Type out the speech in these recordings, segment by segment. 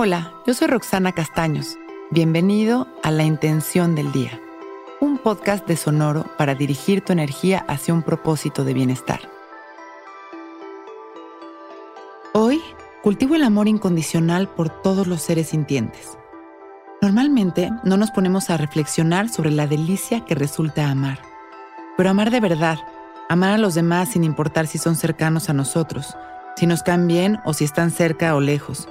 Hola, yo soy Roxana Castaños. Bienvenido a La Intención del Día, un podcast de Sonoro para dirigir tu energía hacia un propósito de bienestar. Hoy cultivo el amor incondicional por todos los seres sintientes. Normalmente no nos ponemos a reflexionar sobre la delicia que resulta amar. Pero amar de verdad, amar a los demás sin importar si son cercanos a nosotros, si nos caen bien o si están cerca o lejos.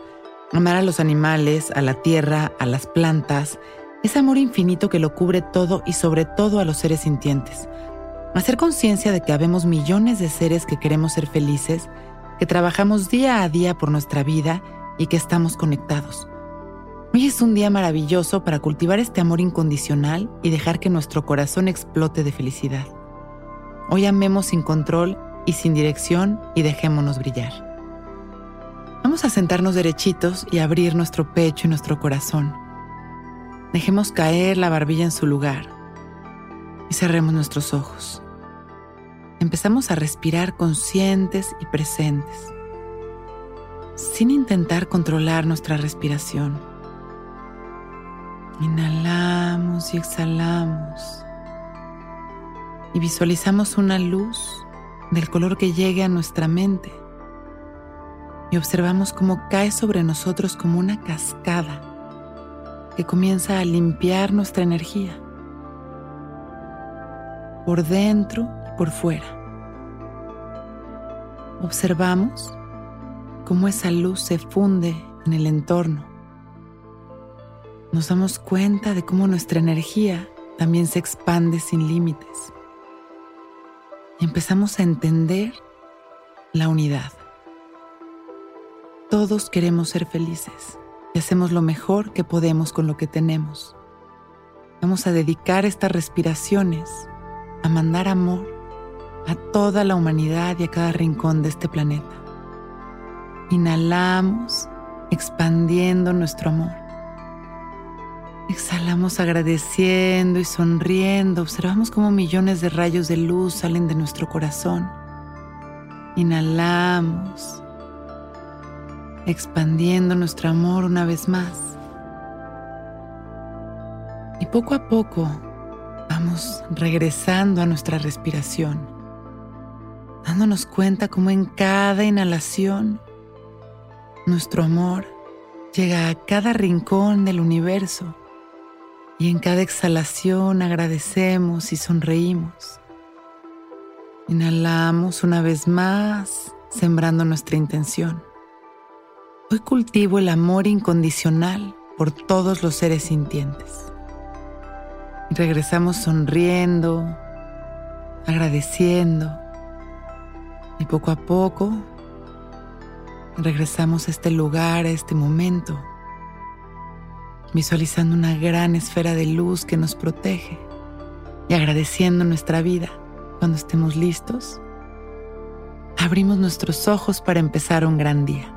Amar a los animales, a la tierra, a las plantas, ese amor infinito que lo cubre todo y sobre todo a los seres sintientes. Hacer conciencia de que habemos millones de seres que queremos ser felices, que trabajamos día a día por nuestra vida y que estamos conectados. Hoy es un día maravilloso para cultivar este amor incondicional y dejar que nuestro corazón explote de felicidad. Hoy amemos sin control y sin dirección y dejémonos brillar. Vamos a sentarnos derechitos y abrir nuestro pecho y nuestro corazón. Dejemos caer la barbilla en su lugar y cerremos nuestros ojos. Empezamos a respirar conscientes y presentes, sin intentar controlar nuestra respiración Inhalamos y exhalamos. Y visualizamos una luz del color que llegue a nuestra mente. Y observamos cómo cae sobre nosotros como una cascada que comienza a limpiar nuestra energía. Por dentro y por fuera. Observamos cómo esa luz se funde en el entorno nos damos cuenta de cómo nuestra energía también se expande sin límites. Y empezamos a entender la unidad. Todos queremos ser felices y hacemos lo mejor que podemos con lo que tenemos. Vamos a dedicar estas respiraciones a mandar amor a toda la humanidad y a cada rincón de este planeta. Inhalamos expandiendo nuestro amor. Exhalamos agradeciendo y sonriendo. Observamos cómo millones de rayos de luz salen de nuestro corazón. Inhalamos, expandiendo nuestro amor una vez más. Y poco a poco vamos regresando a nuestra respiración, dándonos cuenta cómo en cada inhalación nuestro amor llega a cada rincón del universo y en cada exhalación agradecemos y sonreímos. Inhalamos una vez más, sembrando nuestra intención. Hoy cultivo el amor incondicional por todos los seres sintientes. Regresamos sonriendo, agradeciendo. Y poco a poco regresamos a este lugar, a este momento visualizando una gran esfera de luz que nos protege y agradeciendo nuestra vida. Cuando estemos listos, abrimos nuestros ojos para empezar un gran día.